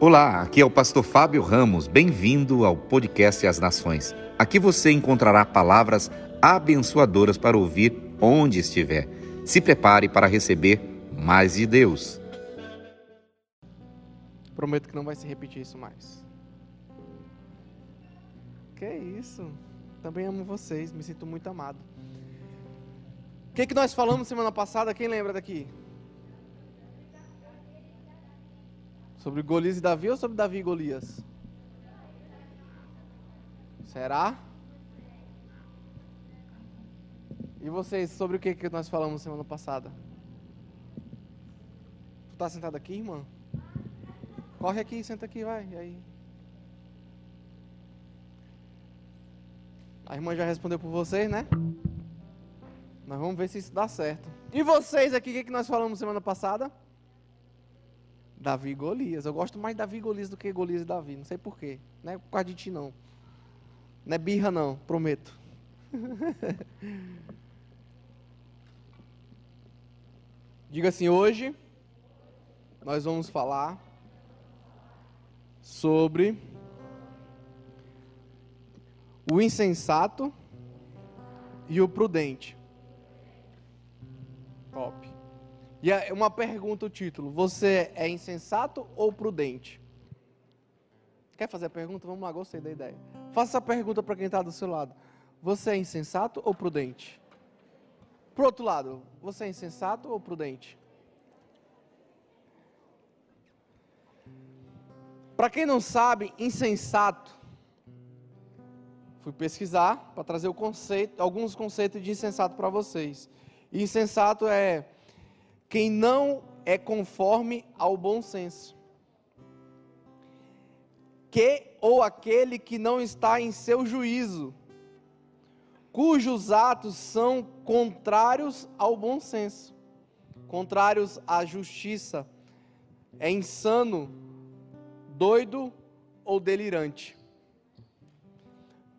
Olá, aqui é o pastor Fábio Ramos. Bem-vindo ao podcast As Nações. Aqui você encontrará palavras abençoadoras para ouvir onde estiver. Se prepare para receber mais de Deus. Prometo que não vai se repetir isso mais. Que isso? Também amo vocês, me sinto muito amado. O que, que nós falamos semana passada? Quem lembra daqui? Sobre Golias e Davi ou sobre Davi e Golias? Será? E vocês, sobre o que, que nós falamos semana passada? Tu tá sentado aqui, irmã? Corre aqui, senta aqui, vai. E aí? A irmã já respondeu por vocês, né? Nós vamos ver se isso dá certo. E vocês aqui, o que, que nós falamos semana passada? Davi e Golias. Eu gosto mais de Davi e Golias do que Golias e Davi. Não sei porquê. Não é por causa de ti, não. Não é birra, não. Prometo. Diga assim: hoje nós vamos falar sobre o insensato e o prudente. Top. E é uma pergunta o título: Você é insensato ou prudente? Quer fazer a pergunta? Vamos lá, gostei da ideia. Faça essa pergunta para quem está do seu lado. Você é insensato ou prudente? Pro outro lado, você é insensato ou prudente? Para quem não sabe, insensato, fui pesquisar para trazer conceito, alguns conceitos de insensato para vocês. insensato é quem não é conforme ao bom senso, que ou aquele que não está em seu juízo, cujos atos são contrários ao bom senso, contrários à justiça, é insano, doido ou delirante.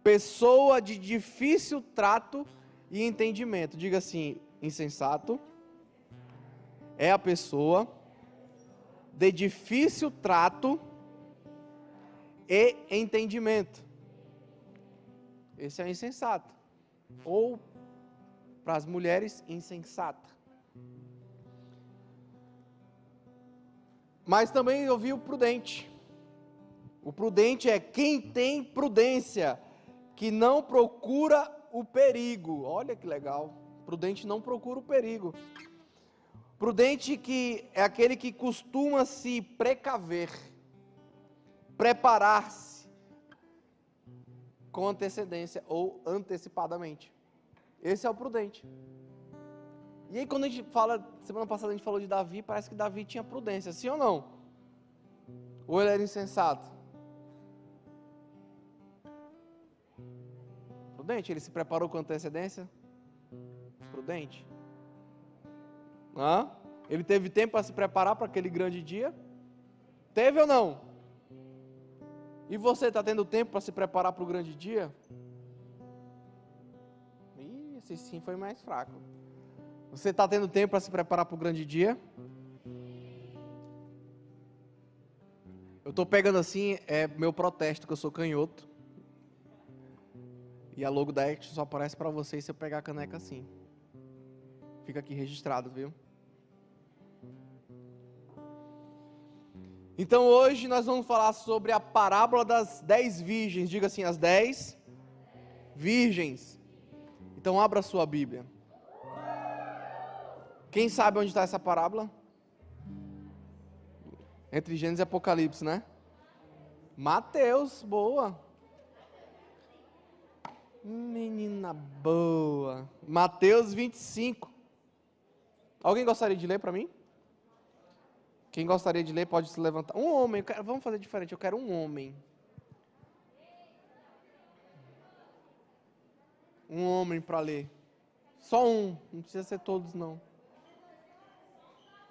Pessoa de difícil trato e entendimento. Diga assim: insensato, é a pessoa de difícil trato e entendimento. Esse é insensato. Ou, para as mulheres, insensata. Mas também eu vi o prudente. O prudente é quem tem prudência, que não procura o perigo. Olha que legal. Prudente não procura o perigo. Prudente que é aquele que costuma se precaver, preparar-se com antecedência ou antecipadamente. Esse é o prudente. E aí quando a gente fala, semana passada a gente falou de Davi, parece que Davi tinha prudência, sim ou não? Ou ele era insensato? Prudente, ele se preparou com antecedência? Prudente. Hã? Ele teve tempo para se preparar para aquele grande dia? Teve ou não? E você está tendo tempo para se preparar para o grande dia? Ih, esse sim foi mais fraco. Você está tendo tempo para se preparar para o grande dia? Eu estou pegando assim, é meu protesto, que eu sou canhoto. E a logo da Action só aparece para vocês se eu pegar a caneca assim. Fica aqui registrado, viu? Então hoje nós vamos falar sobre a parábola das dez virgens. Diga assim, as dez virgens. Então abra a sua Bíblia. Quem sabe onde está essa parábola? Entre Gênesis e Apocalipse, né? Mateus, boa. Menina boa. Mateus 25. Alguém gostaria de ler para mim? Quem gostaria de ler pode se levantar. Um homem, quero, vamos fazer diferente, eu quero um homem. Um homem para ler. Só um, não precisa ser todos não.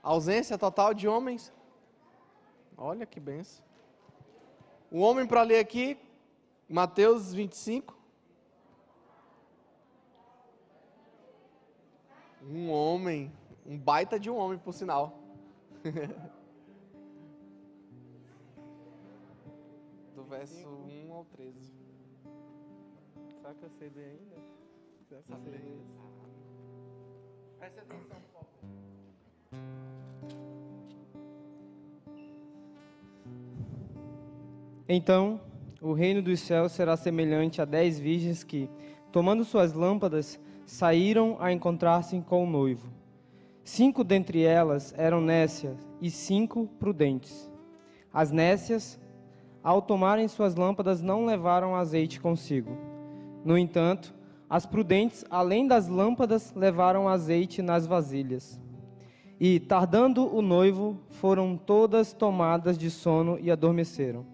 Ausência total de homens. Olha que benção. Um homem para ler aqui, Mateus 25. Um homem, um baita de um homem, por sinal. do verso 1 ao 13. Será que eu sei ler ainda? Sabe ler? vez. Preste atenção, por favor. Então, o reino dos céus será semelhante a dez virgens que, tomando suas lâmpadas, saíram a encontrar-se com o noivo. Cinco dentre elas eram nécias e cinco prudentes. As nécias, ao tomarem suas lâmpadas, não levaram azeite consigo. No entanto, as prudentes, além das lâmpadas, levaram azeite nas vasilhas. E, tardando o noivo, foram todas tomadas de sono e adormeceram.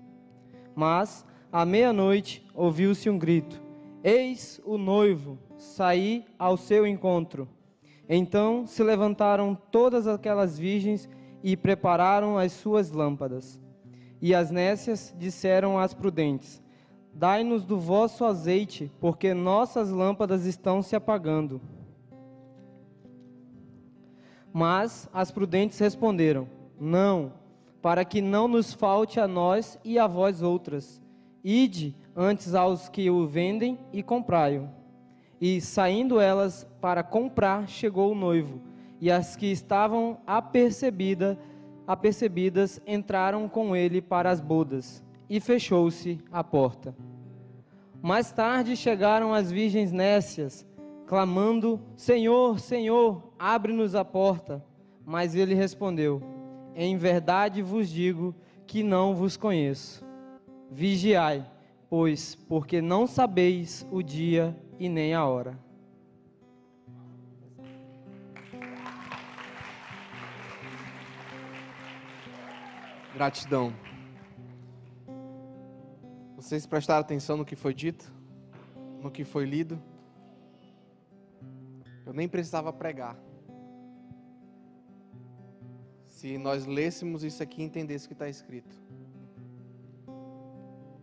Mas, à meia-noite, ouviu-se um grito: Eis o noivo, saí ao seu encontro. Então se levantaram todas aquelas virgens e prepararam as suas lâmpadas. E as nécias disseram às prudentes: Dai-nos do vosso azeite, porque nossas lâmpadas estão se apagando. Mas as prudentes responderam: Não, para que não nos falte a nós e a vós outras. Ide antes aos que o vendem e comprai-o. E saindo elas para comprar, chegou o noivo, e as que estavam apercebida, apercebidas entraram com ele para as bodas, e fechou-se a porta. Mais tarde chegaram as virgens nécias, clamando: Senhor, Senhor, abre-nos a porta. Mas ele respondeu: Em verdade vos digo que não vos conheço. Vigiai, pois, porque não sabeis o dia e nem a hora. Gratidão. Vocês prestaram atenção no que foi dito? No que foi lido? Eu nem precisava pregar. Se nós lêssemos isso aqui e entendêssemos o que está escrito.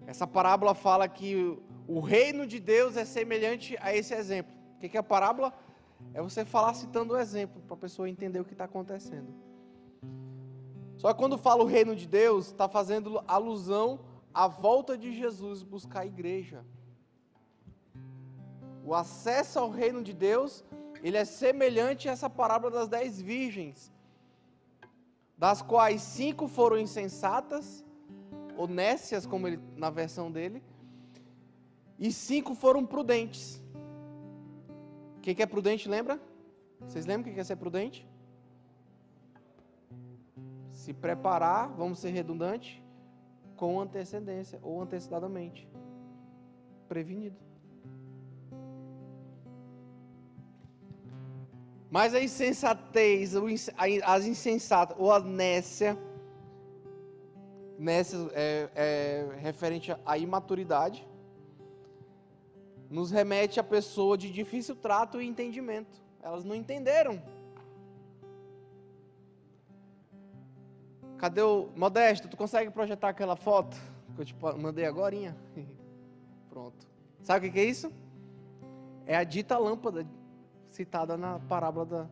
Essa parábola fala que o reino de Deus é semelhante a esse exemplo. O que é a parábola? É você falar citando o exemplo, para a pessoa entender o que está acontecendo. Só que quando fala o reino de Deus, está fazendo alusão à volta de Jesus buscar a igreja. O acesso ao reino de Deus, ele é semelhante a essa parábola das dez virgens, das quais cinco foram insensatas, ou nécias, como ele, na versão dele, e cinco foram prudentes. O que, que é prudente, lembra? Vocês lembram o que é ser prudente? Se preparar, vamos ser redundantes, com antecedência ou antecipadamente. Prevenido. Mas a insensatez, as insensatas ou a nécia, nécia é, é referente à imaturidade, nos remete a pessoa de difícil trato e entendimento. Elas não entenderam. Cadê o Modesto? Tu consegue projetar aquela foto que eu te mandei agora? Pronto. Sabe o que é isso? É a dita lâmpada citada na parábola da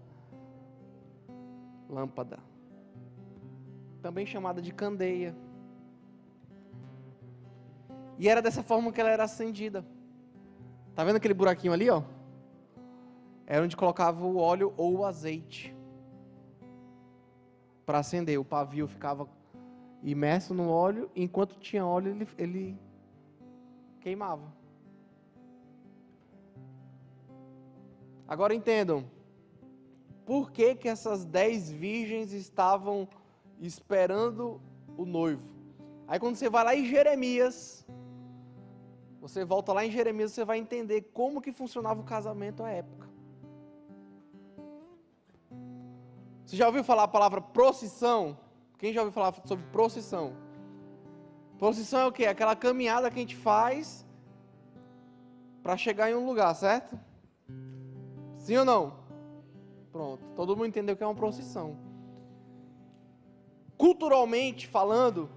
lâmpada, também chamada de candeia. E era dessa forma que ela era acendida. Tá vendo aquele buraquinho ali, ó? Era onde colocava o óleo ou o azeite para acender. O pavio ficava imerso no óleo, e enquanto tinha óleo ele, ele queimava. Agora entendam, por que que essas dez virgens estavam esperando o noivo? Aí quando você vai lá em Jeremias, você volta lá em Jeremias, você vai entender como que funcionava o casamento à época. Você já ouviu falar a palavra procissão? Quem já ouviu falar sobre procissão? Procissão é o quê? Aquela caminhada que a gente faz para chegar em um lugar, certo? Sim ou não? Pronto. Todo mundo entendeu que é uma procissão. Culturalmente falando,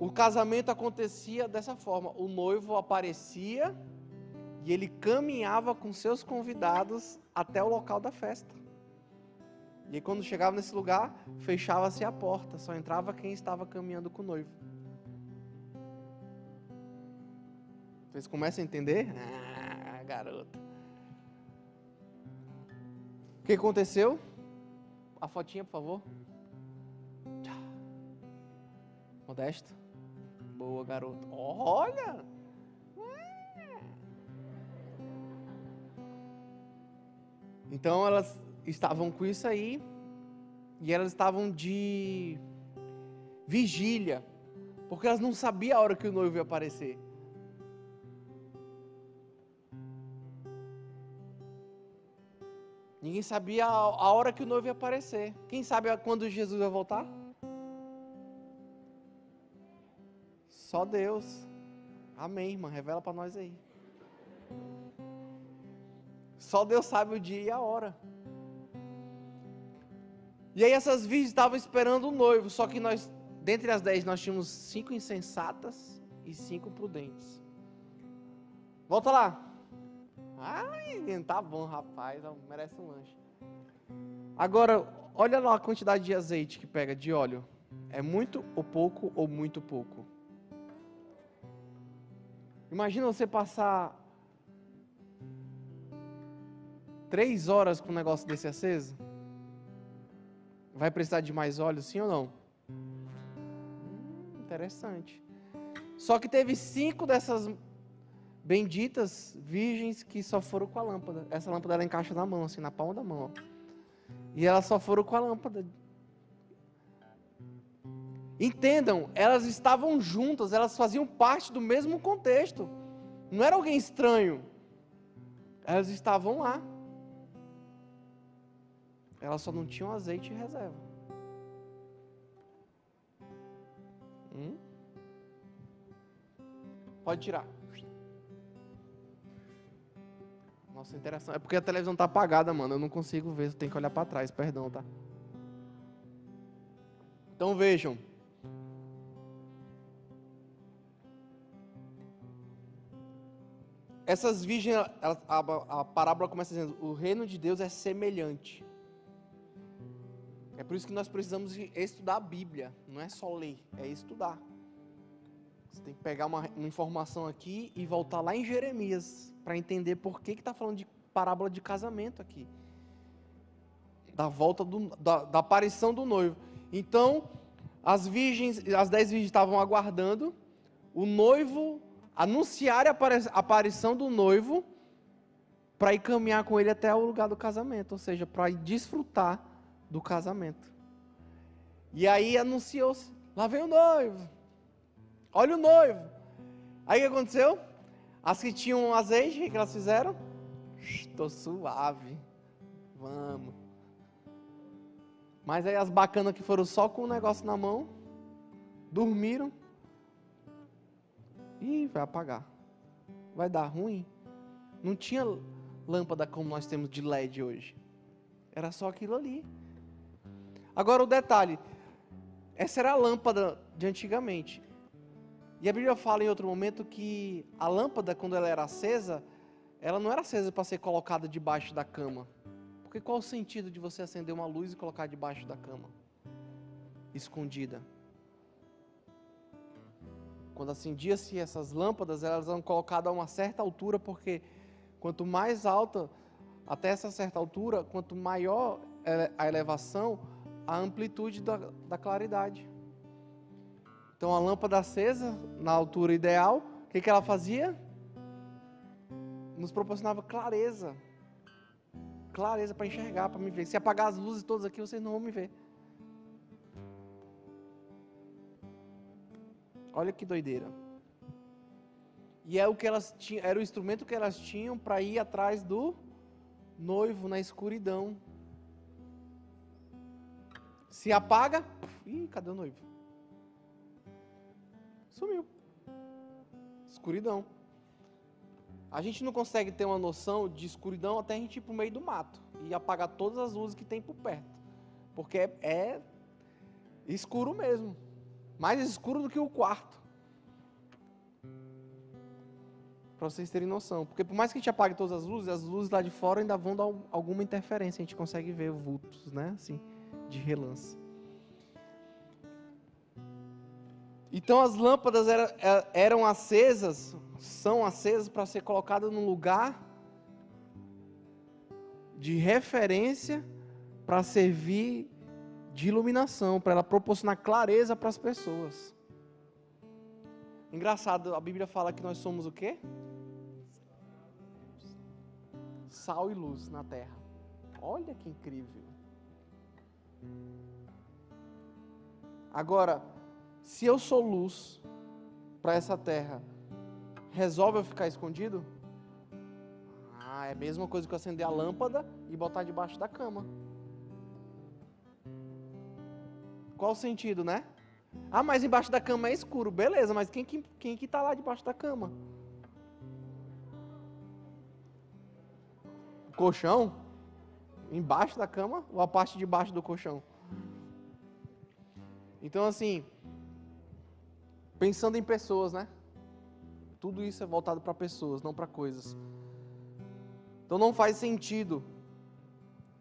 o casamento acontecia dessa forma: o noivo aparecia e ele caminhava com seus convidados até o local da festa. E aí, quando chegava nesse lugar, fechava-se a porta, só entrava quem estava caminhando com o noivo. Vocês começam a entender? Ah, garota. O que aconteceu? A fotinha, por favor. Modesto. Boa, garoto. Olha! Então elas estavam com isso aí e elas estavam de vigília, porque elas não sabiam a hora que o noivo ia aparecer. Ninguém sabia a hora que o noivo ia aparecer. Quem sabe quando Jesus vai voltar? Só Deus. Amém, irmã. Revela para nós aí. Só Deus sabe o dia e a hora. E aí essas virgens estavam esperando o noivo, só que nós, dentre as dez, nós tínhamos cinco insensatas e cinco prudentes. Volta lá. Ai, tá bom, rapaz, merece um lanche. Agora, olha lá a quantidade de azeite que pega, de óleo. É muito ou pouco ou muito pouco? Imagina você passar três horas com um negócio desse aceso? Vai precisar de mais óleo, sim ou não? Hum, interessante. Só que teve cinco dessas benditas virgens que só foram com a lâmpada. Essa lâmpada ela encaixa na mão, assim, na palma da mão. Ó. E elas só foram com a lâmpada. Entendam, elas estavam juntas, elas faziam parte do mesmo contexto. Não era alguém estranho. Elas estavam lá. Elas só não tinham azeite em reserva. Hum? Pode tirar. Nossa, interação. É porque a televisão tá apagada, mano. Eu não consigo ver, eu tenho que olhar para trás, perdão, tá? Então vejam. Essas virgens, a, a, a parábola começa dizendo: o reino de Deus é semelhante. É por isso que nós precisamos estudar a Bíblia. Não é só ler, é estudar. Você tem que pegar uma, uma informação aqui e voltar lá em Jeremias para entender por que está falando de parábola de casamento aqui. Da volta do, da, da aparição do noivo. Então, as virgens, as dez virgens estavam aguardando o noivo anunciar a aparição do noivo para ir caminhar com ele até o lugar do casamento, ou seja, para ir desfrutar do casamento. E aí anunciou-se: lá vem o noivo. Olha o noivo. Aí o que aconteceu? As que tinham azeite, o que elas fizeram? Estou suave. Vamos. Mas aí as bacanas que foram só com o negócio na mão, dormiram. E vai apagar. Vai dar ruim. Não tinha lâmpada como nós temos de LED hoje. Era só aquilo ali. Agora o detalhe. Essa era a lâmpada de antigamente. E a Bíblia fala em outro momento que a lâmpada, quando ela era acesa, ela não era acesa para ser colocada debaixo da cama. Porque qual o sentido de você acender uma luz e colocar debaixo da cama? Escondida. Quando acendia-se essas lâmpadas, elas eram colocadas a uma certa altura, porque quanto mais alta, até essa certa altura, quanto maior a elevação, a amplitude da, da claridade. Então a lâmpada acesa, na altura ideal, o que, que ela fazia? Nos proporcionava clareza. Clareza para enxergar, para me ver. Se apagar as luzes todas aqui, vocês não vão me ver. Olha que doideira. E é o que elas tinham, era o instrumento que elas tinham para ir atrás do noivo na escuridão. Se apaga, ih, cadê o noivo? Sumiu. Escuridão. A gente não consegue ter uma noção de escuridão até a gente ir para o meio do mato e apagar todas as luzes que tem por perto. Porque é, escuro mesmo. Mais escuro do que o quarto. Para vocês terem noção. Porque por mais que a gente apague todas as luzes, as luzes lá de fora ainda vão dar alguma interferência. A gente consegue ver vultos, né? Assim, de relance. Então as lâmpadas era, é, eram acesas, são acesas para ser colocadas num lugar de referência para servir de iluminação, para ela proporcionar clareza para as pessoas. Engraçado, a Bíblia fala que nós somos o quê? Sal e luz na terra. Olha que incrível. Agora, se eu sou luz para essa terra, resolve eu ficar escondido? Ah, é a mesma coisa que eu acender a lâmpada e botar debaixo da cama. Qual o sentido, né? Ah, mas embaixo da cama é escuro. Beleza, mas quem que, quem que tá lá debaixo da cama? O colchão? Embaixo da cama ou a parte de baixo do colchão? Então, assim, Pensando em pessoas, né? Tudo isso é voltado para pessoas, não para coisas. Então não faz sentido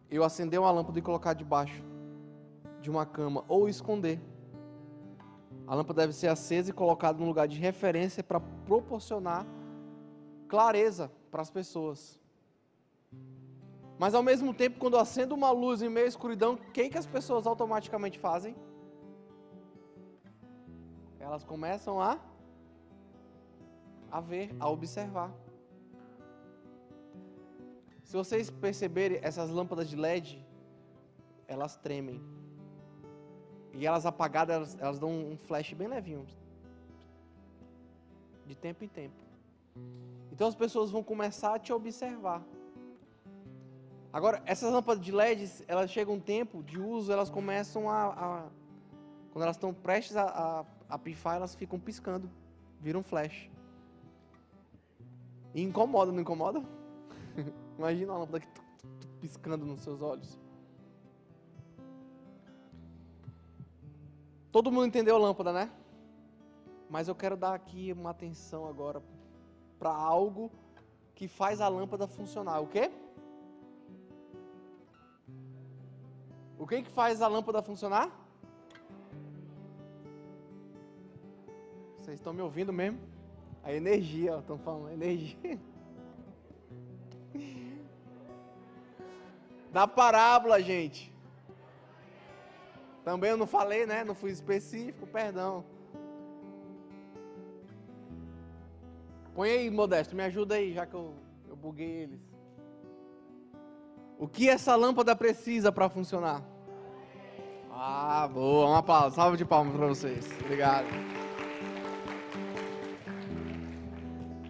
eu acender uma lâmpada e colocar debaixo de uma cama ou esconder. A lâmpada deve ser acesa e colocada num lugar de referência para proporcionar clareza para as pessoas. Mas ao mesmo tempo, quando acendo uma luz em meio à escuridão, o que, que as pessoas automaticamente fazem? elas começam a a ver, a observar. Se vocês perceberem, essas lâmpadas de LED, elas tremem. E elas apagadas, elas, elas dão um flash bem levinho. De tempo em tempo. Então as pessoas vão começar a te observar. Agora, essas lâmpadas de LED, elas chegam um tempo de uso, elas começam a. a quando elas estão prestes a, a a pifar, elas ficam piscando, viram flash. E incomoda, não incomoda? Imagina a lâmpada piscando nos seus olhos. Todo mundo entendeu a lâmpada, né? Mas eu quero dar aqui uma atenção agora para algo que faz a lâmpada funcionar. O quê? O que que faz a lâmpada funcionar? Vocês estão me ouvindo mesmo? A energia, estão falando, energia. Da parábola, gente. Também eu não falei, né? Não fui específico, perdão. Põe aí, Modesto, me ajuda aí, já que eu, eu buguei eles. O que essa lâmpada precisa para funcionar? Ah, boa, uma palma, salva de palmas para vocês. Obrigado.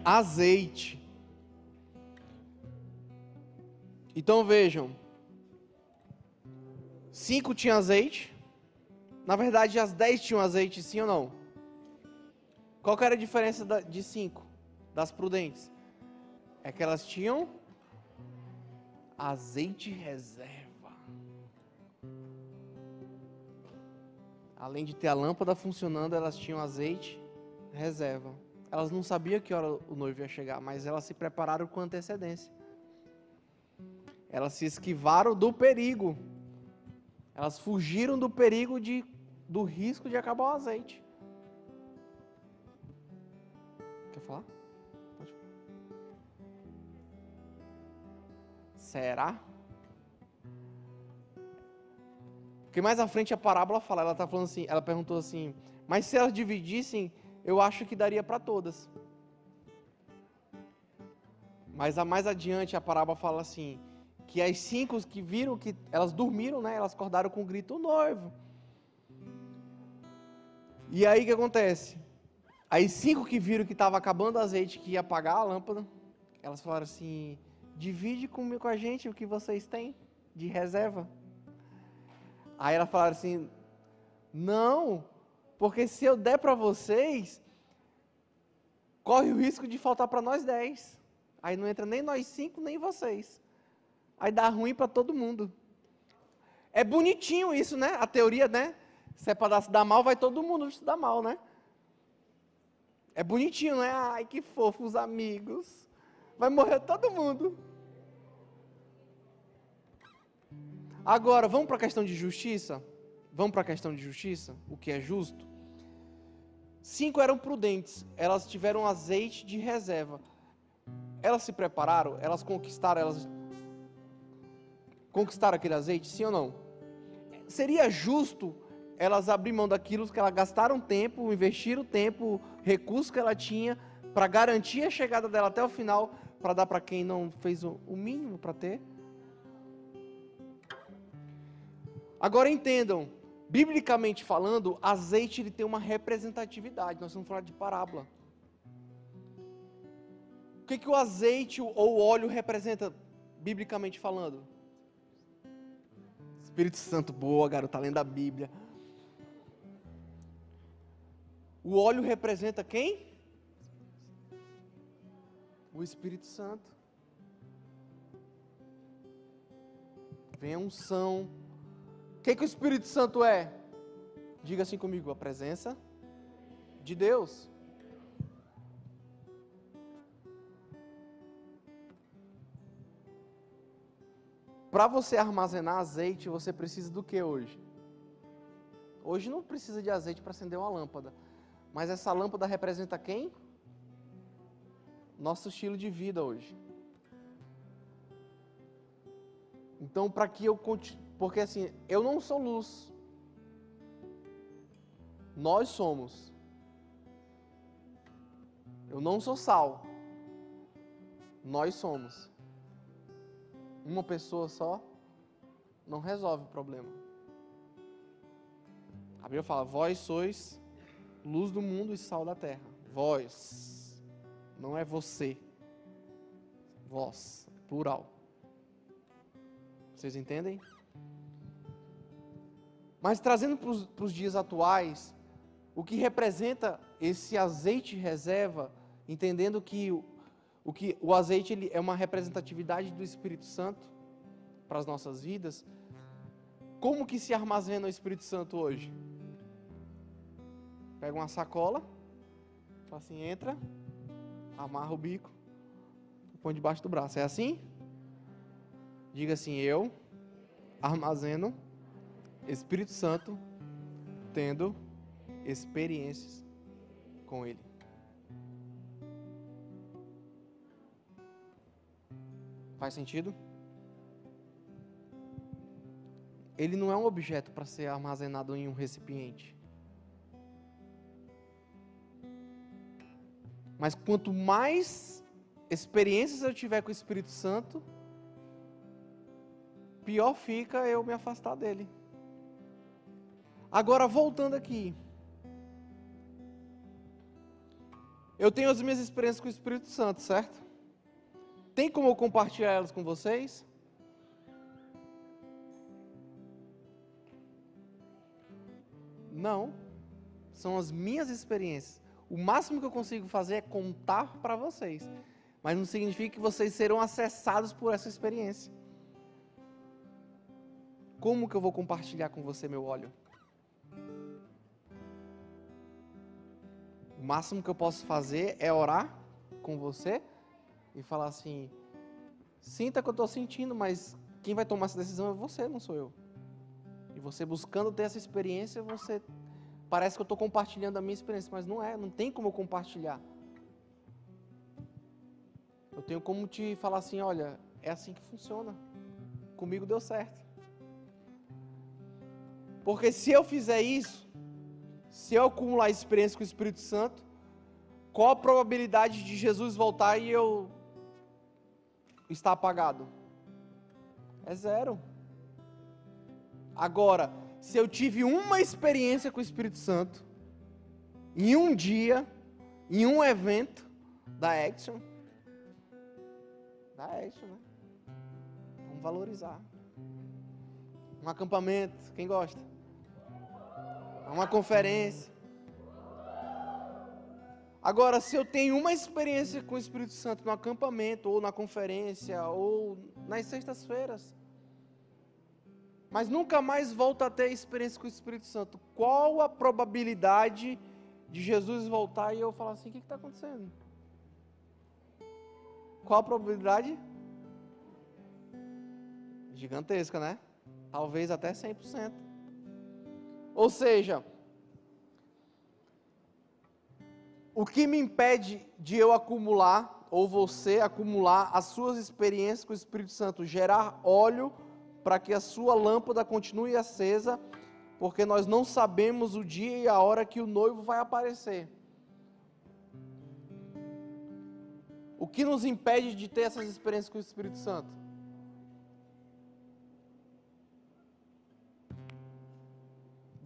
azeite. Então vejam, cinco tinham azeite. Na verdade, as dez tinham azeite, sim ou não? Qual era a diferença de cinco? Das prudentes? É que elas tinham azeite reserva. Além de ter a lâmpada funcionando, elas tinham azeite reserva. Elas não sabiam que hora o noivo ia chegar, mas elas se prepararam com antecedência. Elas se esquivaram do perigo. Elas fugiram do perigo de, do risco de acabar o azeite. Quer falar? Será? Porque mais à frente a parábola fala, ela está falando assim, ela perguntou assim, mas se elas dividissem eu acho que daria para todas. Mas a mais adiante a parábola fala assim, que as cinco que viram que elas dormiram, né? Elas acordaram com o grito noivo. E aí o que acontece? As cinco que viram que estava acabando o azeite, que ia apagar a lâmpada, elas falaram assim: divide comigo com a gente o que vocês têm de reserva. Aí elas falaram assim: não, porque se eu der para vocês, corre o risco de faltar para nós dez. Aí não entra nem nós cinco, nem vocês. Aí dá ruim para todo mundo. É bonitinho isso, né? A teoria, né? Se é para se dar mal, vai todo mundo se dar mal, né? É bonitinho, não é? Ai, que fofo, os amigos. Vai morrer todo mundo. Agora, vamos para a questão de justiça? Vamos para a questão de justiça? O que é justo? Cinco eram prudentes, elas tiveram azeite de reserva. Elas se prepararam, elas conquistaram, elas conquistaram aquele azeite, sim ou não? Seria justo elas abrir mão daquilo que elas gastaram tempo, investiram tempo, recursos que ela tinha para garantir a chegada dela até o final, para dar para quem não fez o mínimo para ter? Agora entendam, biblicamente falando, azeite ele tem uma representatividade. Nós vamos falar de parábola. O que, que o azeite ou o óleo representa, biblicamente falando? Espírito Santo, boa, garoto, tá lendo a Bíblia. O óleo representa quem? O Espírito Santo. Vem a unção. O que, que o Espírito Santo é? Diga assim comigo: a presença de Deus. Para você armazenar azeite, você precisa do que hoje? Hoje não precisa de azeite para acender uma lâmpada. Mas essa lâmpada representa quem? Nosso estilo de vida hoje. Então, para que eu continue. Porque assim, eu não sou luz. Nós somos. Eu não sou sal. Nós somos. Uma pessoa só não resolve o problema. A Bíblia fala: Vós sois luz do mundo e sal da terra. Vós, não é você. Vós, plural. Vocês entendem? Mas trazendo para os dias atuais, o que representa esse azeite reserva, entendendo que o, o, que, o azeite ele é uma representatividade do Espírito Santo para as nossas vidas, como que se armazena o Espírito Santo hoje? Pega uma sacola, assim, entra, amarra o bico, põe debaixo do braço. É assim? Diga assim: Eu armazeno Espírito Santo tendo experiências com Ele. Faz sentido? Ele não é um objeto para ser armazenado em um recipiente. Mas quanto mais experiências eu tiver com o Espírito Santo, pior fica eu me afastar dele. Agora, voltando aqui. Eu tenho as minhas experiências com o Espírito Santo, certo? Tem como eu compartilhar elas com vocês? Não. São as minhas experiências. O máximo que eu consigo fazer é contar para vocês. Mas não significa que vocês serão acessados por essa experiência. Como que eu vou compartilhar com você meu óleo? O máximo que eu posso fazer é orar com você e falar assim: sinta que eu estou sentindo, mas quem vai tomar essa decisão é você, não sou eu. E você buscando ter essa experiência, você Parece que eu estou compartilhando a minha experiência, mas não é, não tem como eu compartilhar. Eu tenho como te falar assim: olha, é assim que funciona. Comigo deu certo. Porque se eu fizer isso, se eu acumular experiência com o Espírito Santo, qual a probabilidade de Jesus voltar e eu estar apagado? É zero. Agora, se eu tive uma experiência com o Espírito Santo, em um dia, em um evento da Action, da Action, né? Vamos valorizar. Um acampamento, quem gosta? Uma conferência. Agora, se eu tenho uma experiência com o Espírito Santo no acampamento, ou na conferência, ou nas sextas-feiras, mas nunca mais volta a ter experiência com o Espírito Santo. Qual a probabilidade de Jesus voltar e eu falar assim: o que está acontecendo? Qual a probabilidade? Gigantesca, né? Talvez até 100%. Ou seja, o que me impede de eu acumular, ou você acumular as suas experiências com o Espírito Santo, gerar óleo para que a sua lâmpada continue acesa, porque nós não sabemos o dia e a hora que o noivo vai aparecer. O que nos impede de ter essas experiências com o Espírito Santo?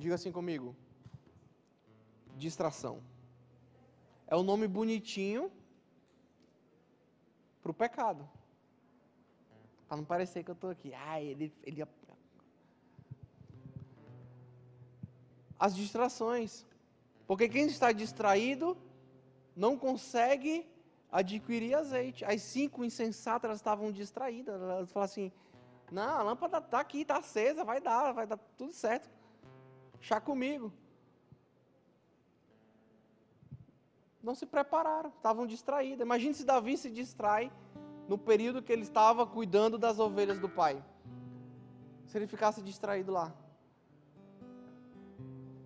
Diga assim comigo. Distração. É o nome bonitinho para o pecado. Para não parecer que eu estou aqui. Ah, ele, ele. As distrações. Porque quem está distraído não consegue adquirir azeite. As cinco insensatas elas estavam distraídas. Elas falaram assim: Não, a lâmpada está aqui, está acesa, vai dar, vai dar tudo certo. Chá comigo. Não se prepararam, estavam distraídas. Imagine se Davi se distrai no período que ele estava cuidando das ovelhas do pai. Se ele ficasse distraído lá.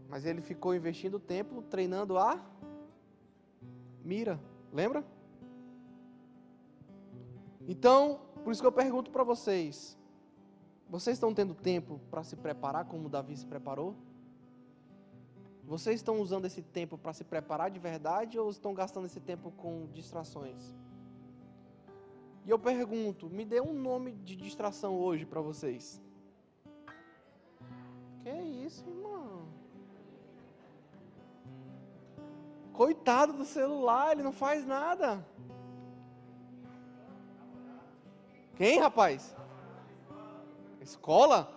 Mas ele ficou investindo tempo treinando a mira. Lembra? Então, por isso que eu pergunto para vocês: vocês estão tendo tempo para se preparar como Davi se preparou? Vocês estão usando esse tempo para se preparar de verdade ou estão gastando esse tempo com distrações? E eu pergunto, me dê um nome de distração hoje para vocês. Que isso, irmão? Coitado do celular, ele não faz nada. Quem, rapaz? Escola?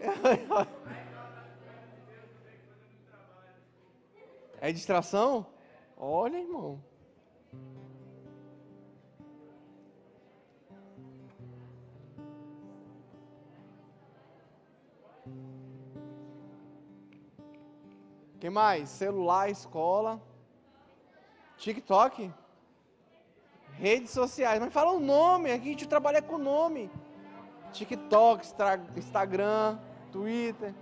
É distração? Olha, irmão. Quem mais? Celular, escola. TikTok? Redes sociais. Mas fala o nome, aqui a gente trabalha com nome. TikTok, Instagram, Twitter.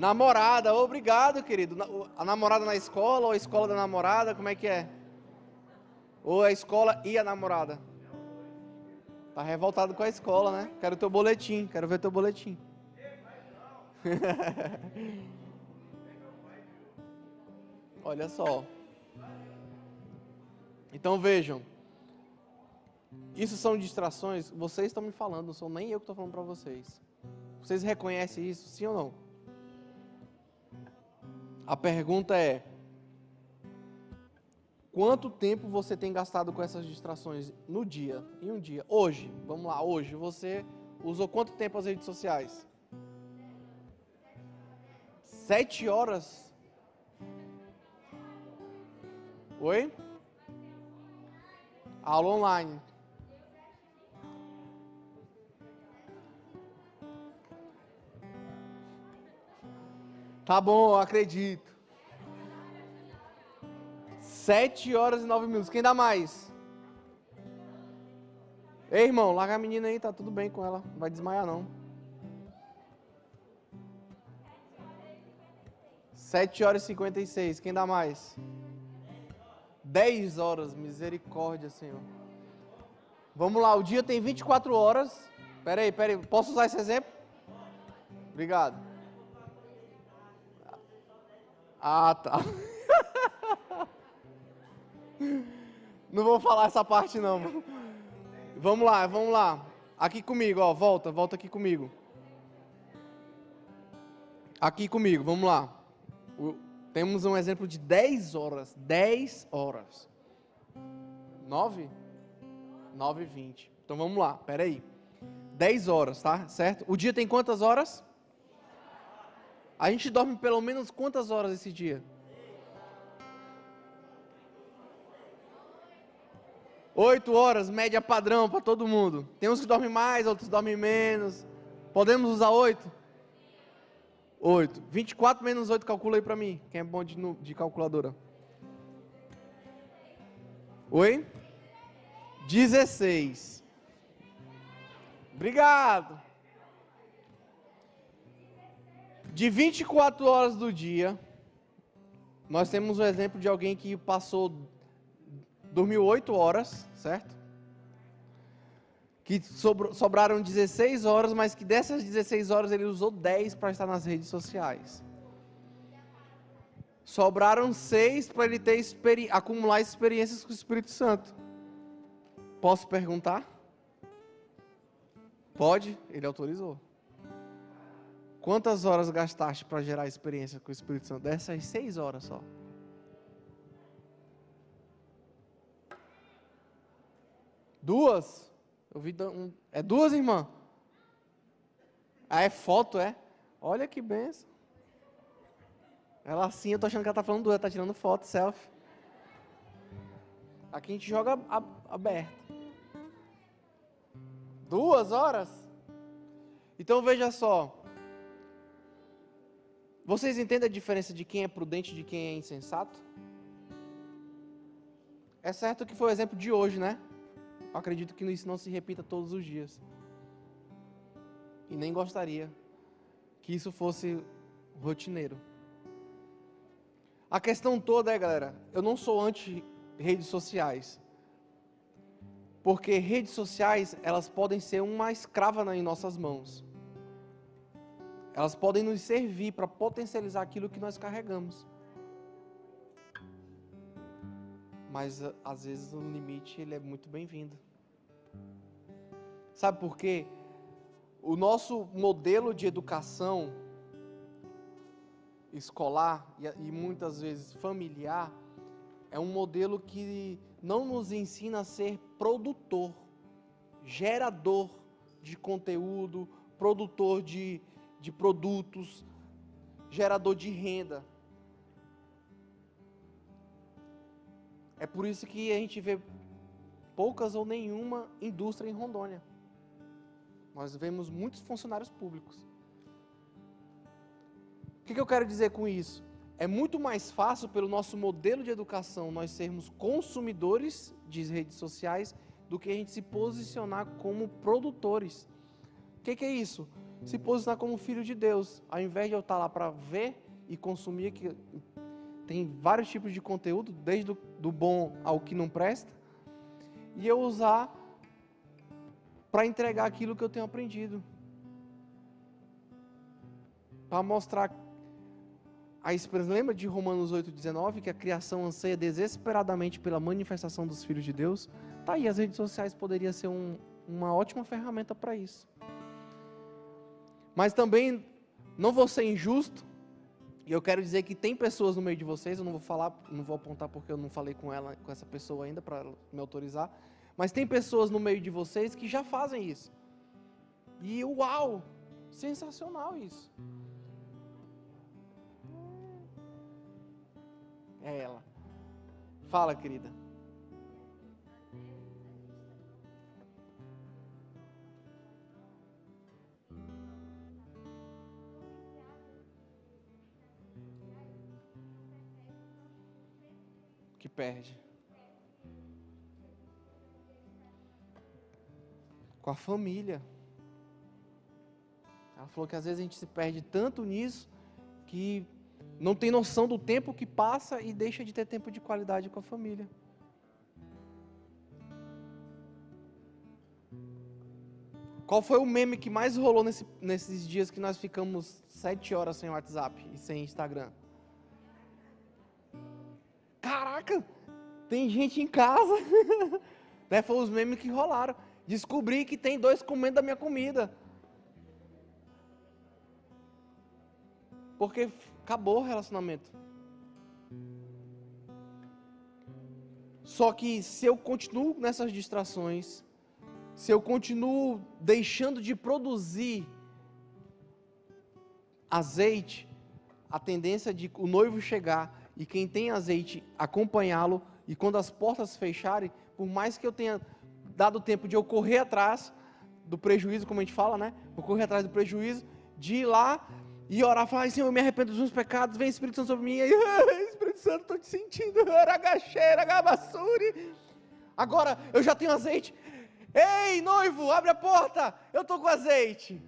Namorada, obrigado, querido. A namorada na escola ou a escola da namorada, como é que é? Ou a escola e a namorada? Tá revoltado com a escola, né? Quero teu boletim, quero ver teu boletim. Olha só. Então vejam, isso são distrações, vocês estão me falando, não sou nem eu que estou falando para vocês. Vocês reconhecem isso, sim ou não? A pergunta é: quanto tempo você tem gastado com essas distrações no dia, em um dia? Hoje, vamos lá, hoje, você usou quanto tempo as redes sociais? Sete horas? Oi? Aula online. Tá bom, acredito. Sete horas e nove minutos. Quem dá mais? Ei, irmão, larga a menina aí, tá tudo bem com ela. Não vai desmaiar, não. Sete horas e cinquenta e seis. Quem dá mais? 10 horas, misericórdia, Senhor. Vamos lá, o dia tem 24 horas. Pera aí, pera aí, posso usar esse exemplo? Obrigado. Ah, tá. Não vou falar essa parte não. Vamos lá, vamos lá. Aqui comigo, ó, volta, volta aqui comigo. Aqui comigo, vamos lá. Temos um exemplo de 10 horas. 10 horas. 9? 9 e 20. Então vamos lá, peraí. 10 horas, tá? Certo? O dia tem quantas horas? A gente dorme pelo menos quantas horas esse dia? Oito horas, média padrão para todo mundo. Tem uns que dormem mais, outros dormem menos. Podemos usar oito? 8. 24 menos 8, calcula aí para mim. Quem é bom de, de calculadora? Oi? 16. Obrigado. De 24 horas do dia, nós temos o exemplo de alguém que passou, dormiu 8 horas, certo? Que sobraram 16 horas, mas que dessas 16 horas ele usou 10 para estar nas redes sociais. Sobraram 6 para ele ter experi acumular experiências com o Espírito Santo. Posso perguntar? Pode? Ele autorizou. Quantas horas gastaste para gerar experiência com o Espírito Santo? Dessas seis horas só. Duas? Eu vi um, é duas, irmã? Ah, é foto, é? Olha que benção. Ela assim, eu tô achando que ela tá falando duas, ela tá tirando foto, selfie. Aqui a gente joga aberto. Duas horas? Então veja só. Vocês entendem a diferença de quem é prudente e de quem é insensato? É certo que foi o exemplo de hoje, né? Eu acredito que isso não se repita todos os dias. E nem gostaria que isso fosse rotineiro. A questão toda é, galera, eu não sou anti redes sociais. Porque redes sociais, elas podem ser uma escrava em nossas mãos. Elas podem nos servir para potencializar aquilo que nós carregamos. Mas às vezes o limite ele é muito bem-vindo. Sabe por quê? O nosso modelo de educação escolar e muitas vezes familiar é um modelo que não nos ensina a ser produtor, gerador de conteúdo, produtor de de produtos, gerador de renda. É por isso que a gente vê poucas ou nenhuma indústria em Rondônia. Nós vemos muitos funcionários públicos. O que, eu quero dizer com isso? É muito mais fácil, pelo nosso modelo de educação, nós sermos consumidores de redes sociais do que a gente se posicionar como produtores. O que, que é isso? Se posicionar como filho de Deus, ao invés de eu estar lá para ver e consumir, que tem vários tipos de conteúdo, desde do, bom ao que não presta, e eu usar para entregar aquilo que eu tenho aprendido. Para mostrar a esperança. Lembra de Romanos 8,19 que a criação anseia desesperadamente pela manifestação dos filhos de Deus? Tá aí, as redes sociais poderiam ser um, uma ótima ferramenta para isso. Mas também não vou ser injusto. E eu quero dizer que tem pessoas no meio de vocês, eu não vou falar, não vou apontar porque eu não falei com ela, com essa pessoa ainda para me autorizar, mas tem pessoas no meio de vocês que já fazem isso. E uau, sensacional isso. É ela. Fala, querida. Perde. Com a família. Ela falou que às vezes a gente se perde tanto nisso que não tem noção do tempo que passa e deixa de ter tempo de qualidade com a família. Qual foi o meme que mais rolou nesse, nesses dias que nós ficamos sete horas sem WhatsApp e sem Instagram? Caraca, tem gente em casa. né? Foi os memes que rolaram. Descobri que tem dois comendo da minha comida. Porque acabou o relacionamento. Só que se eu continuo nessas distrações, se eu continuo deixando de produzir azeite, a tendência de o noivo chegar e quem tem azeite acompanhá-lo, e quando as portas fecharem, por mais que eu tenha dado tempo de eu correr atrás do prejuízo, como a gente fala, né? Vou correr atrás do prejuízo, de ir lá E orar, falar, Senhor, eu me arrependo dos meus pecados, vem Espírito Santo sobre mim. E Espírito Santo, estou te sentindo. Agora eu já tenho azeite. Ei, noivo, abre a porta. Eu estou com azeite.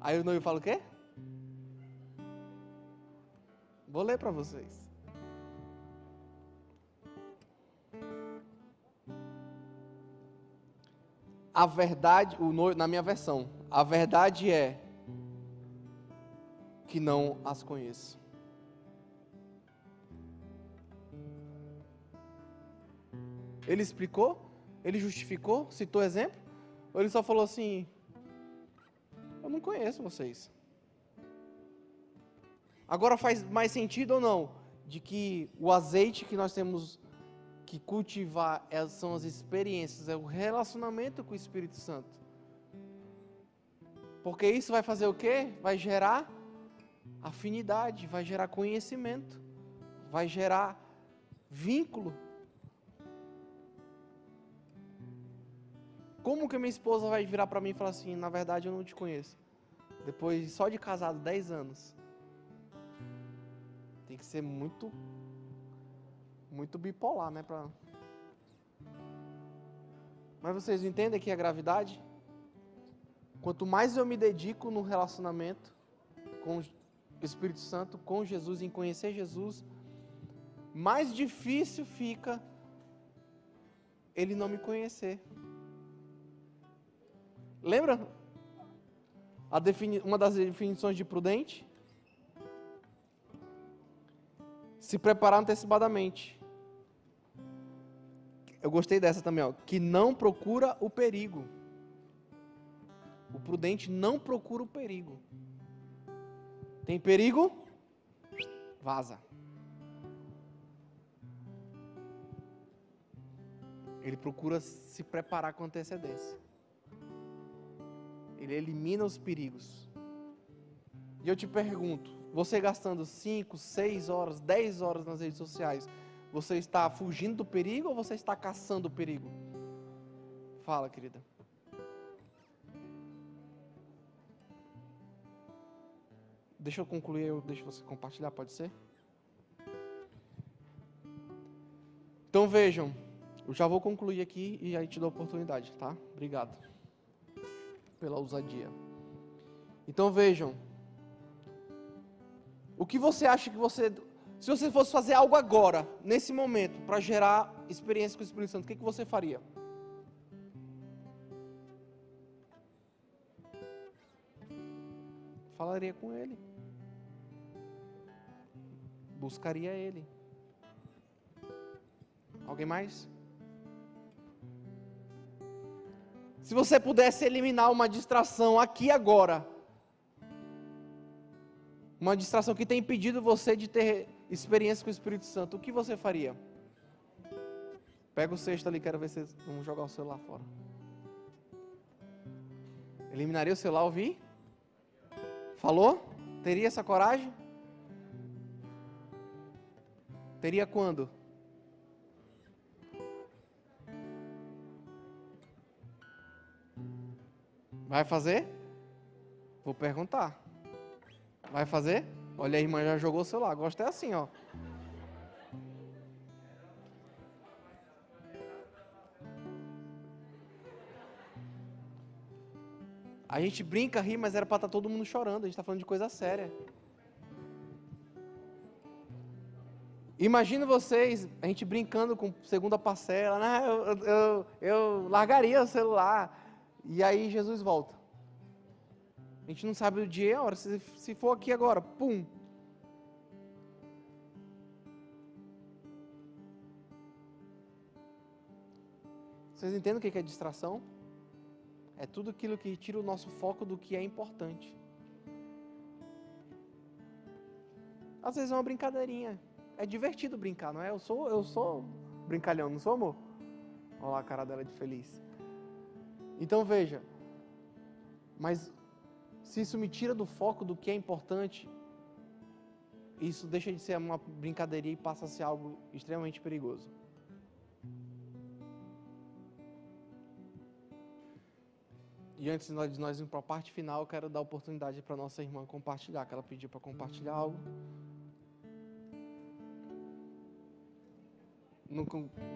Aí o noivo fala o quê? Vou ler para vocês. A verdade, na minha versão, a verdade é que não as conheço. Ele explicou? Ele justificou? Citou exemplo? Ou ele só falou assim: Eu não conheço vocês. Agora faz mais sentido ou não? De que o azeite que nós temos que cultivar é, são as experiências, é o relacionamento com o Espírito Santo. Porque isso vai fazer o quê? Vai gerar afinidade, vai gerar conhecimento, vai gerar vínculo. Como que minha esposa vai virar para mim e falar assim: na verdade eu não te conheço? Depois só de casado 10 anos. Tem que ser muito muito bipolar, né, pra... Mas vocês entendem aqui a gravidade? Quanto mais eu me dedico no relacionamento com o Espírito Santo, com Jesus, em conhecer Jesus, mais difícil fica ele não me conhecer. Lembra? uma das definições de prudente? Se preparar antecipadamente. Eu gostei dessa também, ó. Que não procura o perigo. O prudente não procura o perigo. Tem perigo? Vaza. Ele procura se preparar com antecedência. Ele elimina os perigos. E eu te pergunto: você gastando 5, 6 horas, 10 horas nas redes sociais, você está fugindo do perigo ou você está caçando o perigo? Fala, querida. Deixa eu concluir, eu deixo você compartilhar, pode ser? Então vejam, eu já vou concluir aqui e aí te dou a oportunidade, tá? Obrigado pela ousadia. Então vejam, o que você acha que você, se você fosse fazer algo agora, nesse momento, para gerar experiência com o Espírito Santo, o que, que você faria? Falaria com ele buscaria Ele. Alguém mais? Se você pudesse eliminar uma distração aqui agora, uma distração que tem impedido você de ter experiência com o Espírito Santo, o que você faria? Pega o sexto ali, quero ver se vamos jogar o celular fora. Eliminaria o celular, ouvir? Falou? Teria essa coragem? Teria quando? Vai fazer? Vou perguntar. Vai fazer? Olha, a irmã já jogou o celular. Gosta é assim, ó. A gente brinca, ri, mas era para estar tá todo mundo chorando. A gente está falando de coisa séria. Imagina vocês, a gente brincando com segunda parcela, né? eu, eu, eu largaria o celular. E aí Jesus volta. A gente não sabe o dia e a hora. Se, se for aqui agora, pum. Vocês entendem o que é distração? É tudo aquilo que tira o nosso foco do que é importante. Às vezes é uma brincadeirinha é divertido brincar, não é? Eu sou, eu sou brincalhão, não sou, amor? Olha lá a cara dela de feliz. Então veja, mas se isso me tira do foco do que é importante, isso deixa de ser uma brincadeirinha e passa a ser algo extremamente perigoso. E antes de nós, irmos para a parte final, eu quero dar oportunidade para nossa irmã compartilhar, que ela pediu para compartilhar algo. Não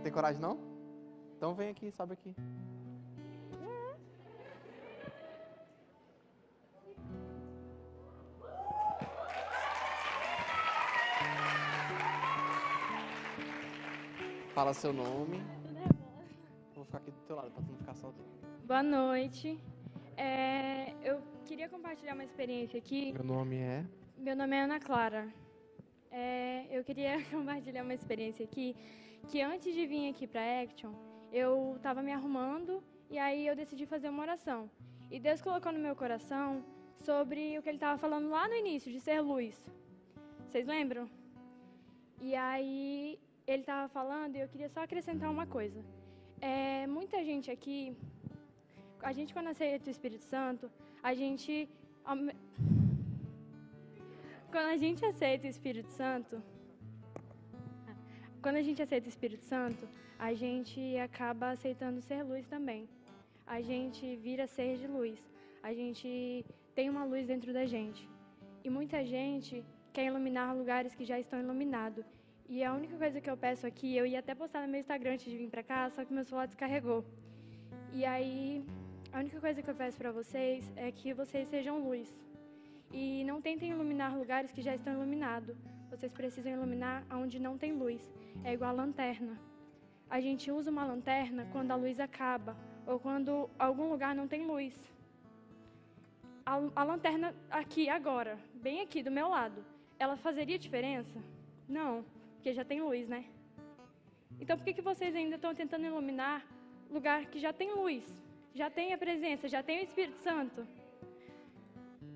tem coragem não? Então vem aqui, sobe aqui. Fala seu nome. Vou ficar aqui do teu lado para tu não ficar sozinho. Boa noite. É, eu queria compartilhar uma experiência aqui. Meu nome é. Meu nome é Ana Clara. É, eu queria compartilhar uma experiência aqui que antes de vir aqui para Action, eu estava me arrumando e aí eu decidi fazer uma oração. E Deus colocou no meu coração sobre o que ele estava falando lá no início, de ser luz. Vocês lembram? E aí ele estava falando e eu queria só acrescentar uma coisa. É, muita gente aqui, a gente quando aceita o Espírito Santo, a gente quando a gente aceita o Espírito Santo, quando a gente aceita o Espírito Santo, a gente acaba aceitando ser luz também. A gente vira ser de luz. A gente tem uma luz dentro da gente. E muita gente quer iluminar lugares que já estão iluminados. E a única coisa que eu peço aqui, eu ia até postar no meu Instagram antes de vir pra cá, só que meu celular descarregou. E aí, a única coisa que eu peço para vocês é que vocês sejam luz. E não tentem iluminar lugares que já estão iluminados. Vocês precisam iluminar onde não tem luz. É igual a lanterna. A gente usa uma lanterna quando a luz acaba ou quando algum lugar não tem luz. A, a lanterna aqui agora, bem aqui do meu lado, ela fazeria diferença? Não, porque já tem luz, né? Então por que, que vocês ainda estão tentando iluminar lugar que já tem luz? Já tem a presença, já tem o Espírito Santo?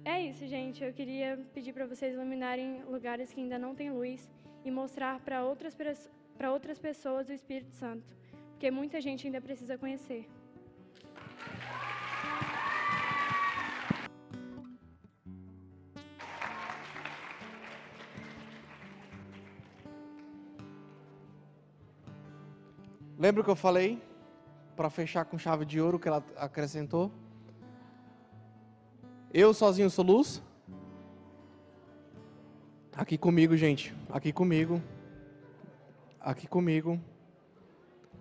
É isso, gente. Eu queria pedir para vocês iluminarem lugares que ainda não têm luz e mostrar para outras, para outras pessoas o Espírito Santo. Porque muita gente ainda precisa conhecer. Lembra que eu falei? Para fechar com chave de ouro que ela acrescentou? Eu sozinho sou luz? Aqui comigo, gente. Aqui comigo. Aqui comigo.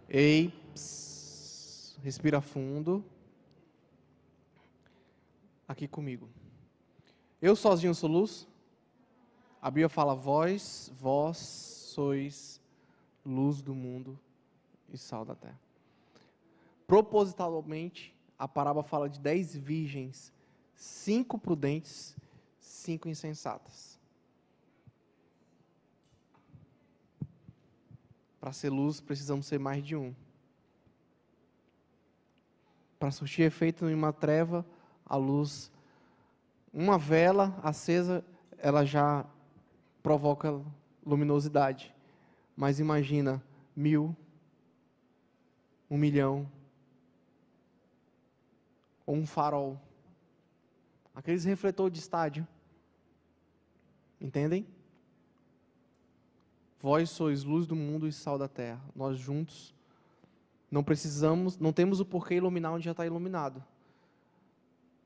Ei, respira fundo. Aqui comigo. Eu sozinho sou luz? A Bíblia fala: vós, vós sois luz do mundo e sal da terra. Propositalmente, a parábola fala de dez virgens, cinco prudentes, cinco insensatas. Para ser luz, precisamos ser mais de um. Para surtir efeito em uma treva, a luz, uma vela acesa, ela já provoca luminosidade. Mas imagina mil, um milhão, ou um farol. Aqueles refletores de estádio. Entendem? Vós sois luz do mundo e sal da terra. Nós juntos não precisamos, não temos o porquê iluminar onde já está iluminado.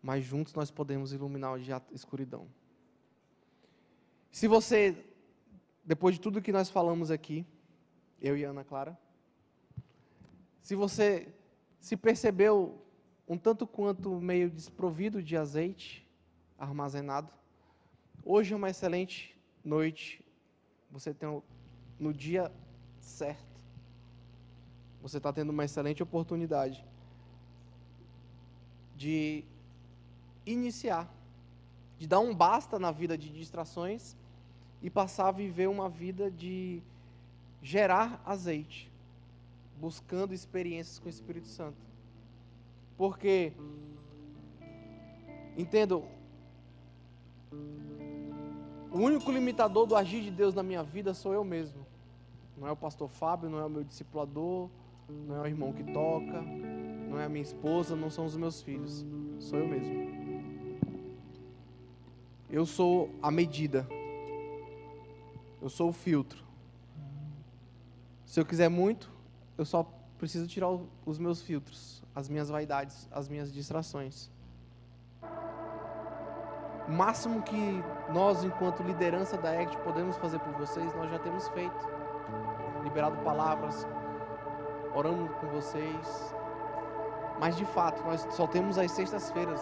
Mas juntos nós podemos iluminar onde já há escuridão. Se você, depois de tudo que nós falamos aqui, eu e Ana Clara, se você se percebeu um tanto quanto meio desprovido de azeite armazenado, hoje é uma excelente noite. Você tem no dia certo. Você está tendo uma excelente oportunidade de iniciar, de dar um basta na vida de distrações e passar a viver uma vida de gerar azeite buscando experiências com o Espírito Santo. Porque, entendo, o único limitador do agir de Deus na minha vida sou eu mesmo. Não é o pastor Fábio, não é o meu discipulador, não é o irmão que toca, não é a minha esposa, não são os meus filhos. Sou eu mesmo. Eu sou a medida. Eu sou o filtro. Se eu quiser muito, eu só preciso tirar os meus filtros, as minhas vaidades, as minhas distrações. O máximo que nós, enquanto liderança da ACT, podemos fazer por vocês, nós já temos feito. Liberado palavras, orando com vocês. Mas de fato, nós só temos as sextas-feiras.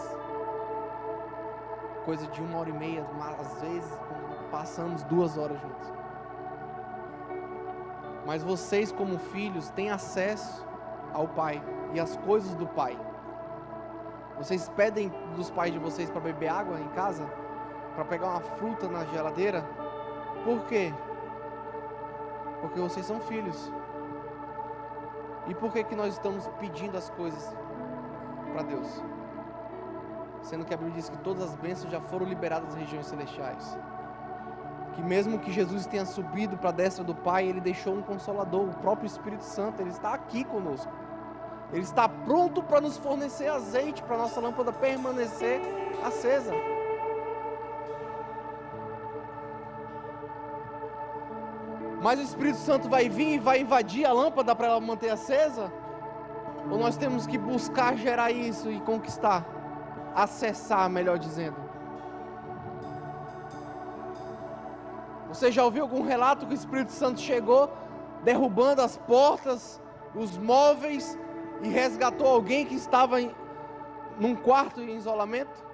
Coisa de uma hora e meia, às vezes passamos duas horas juntos. Mas vocês, como filhos, têm acesso ao Pai e às coisas do Pai. Vocês pedem dos pais de vocês para beber água em casa? Para pegar uma fruta na geladeira? Por quê? Porque vocês são filhos. E por que, que nós estamos pedindo as coisas para Deus? Sendo que a Bíblia diz que todas as bênçãos já foram liberadas nas regiões celestiais. Que mesmo que Jesus tenha subido para a destra do Pai, Ele deixou um consolador, o próprio Espírito Santo, Ele está aqui conosco. Ele está pronto para nos fornecer azeite para nossa lâmpada permanecer acesa. Mas o Espírito Santo vai vir e vai invadir a lâmpada para ela manter acesa? Ou nós temos que buscar gerar isso e conquistar? Acessar, melhor dizendo. Você já ouviu algum relato que o Espírito Santo chegou derrubando as portas, os móveis e resgatou alguém que estava em, num quarto em isolamento?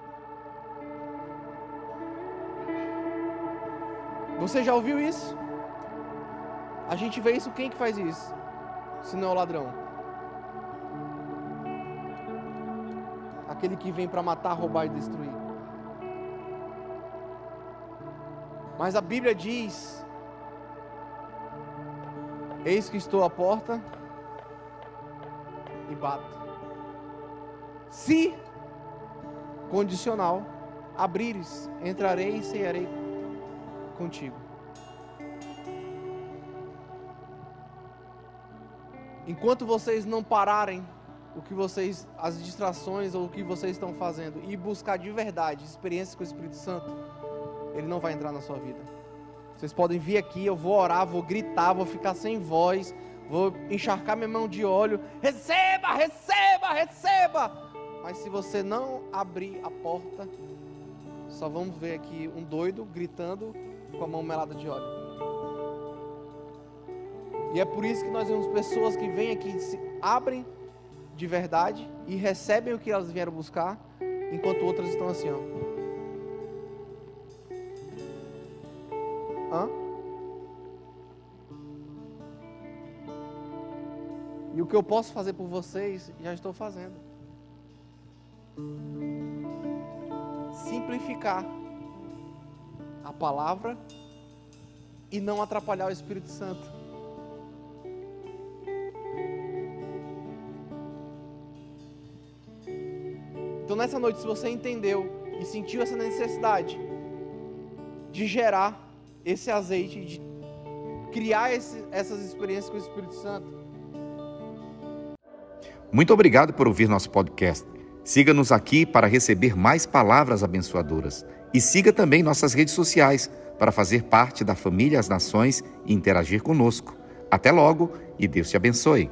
Você já ouviu isso? A gente vê isso, quem que faz isso? Se não é o ladrão. Aquele que vem para matar, roubar e destruir. Mas a Bíblia diz: Eis que estou à porta e bato. Se, condicional, abrires, entrarei e cearei contigo. Enquanto vocês não pararem o que vocês, as distrações ou o que vocês estão fazendo e buscar de verdade experiências com o Espírito Santo, ele não vai entrar na sua vida. Vocês podem vir aqui, eu vou orar, vou gritar, vou ficar sem voz, vou encharcar minha mão de óleo. Receba, receba, receba. Mas se você não abrir a porta, só vamos ver aqui um doido gritando com a mão melada de óleo. E é por isso que nós vemos pessoas que vêm aqui, se abrem de verdade e recebem o que elas vieram buscar, enquanto outras estão assim, ó. E o que eu posso fazer por vocês, já estou fazendo. Simplificar a palavra e não atrapalhar o Espírito Santo. Então, nessa noite, se você entendeu e sentiu essa necessidade de gerar esse azeite, de criar esse, essas experiências com o Espírito Santo. Muito obrigado por ouvir nosso podcast. Siga-nos aqui para receber mais palavras abençoadoras. E siga também nossas redes sociais para fazer parte da família As Nações e interagir conosco. Até logo e Deus te abençoe.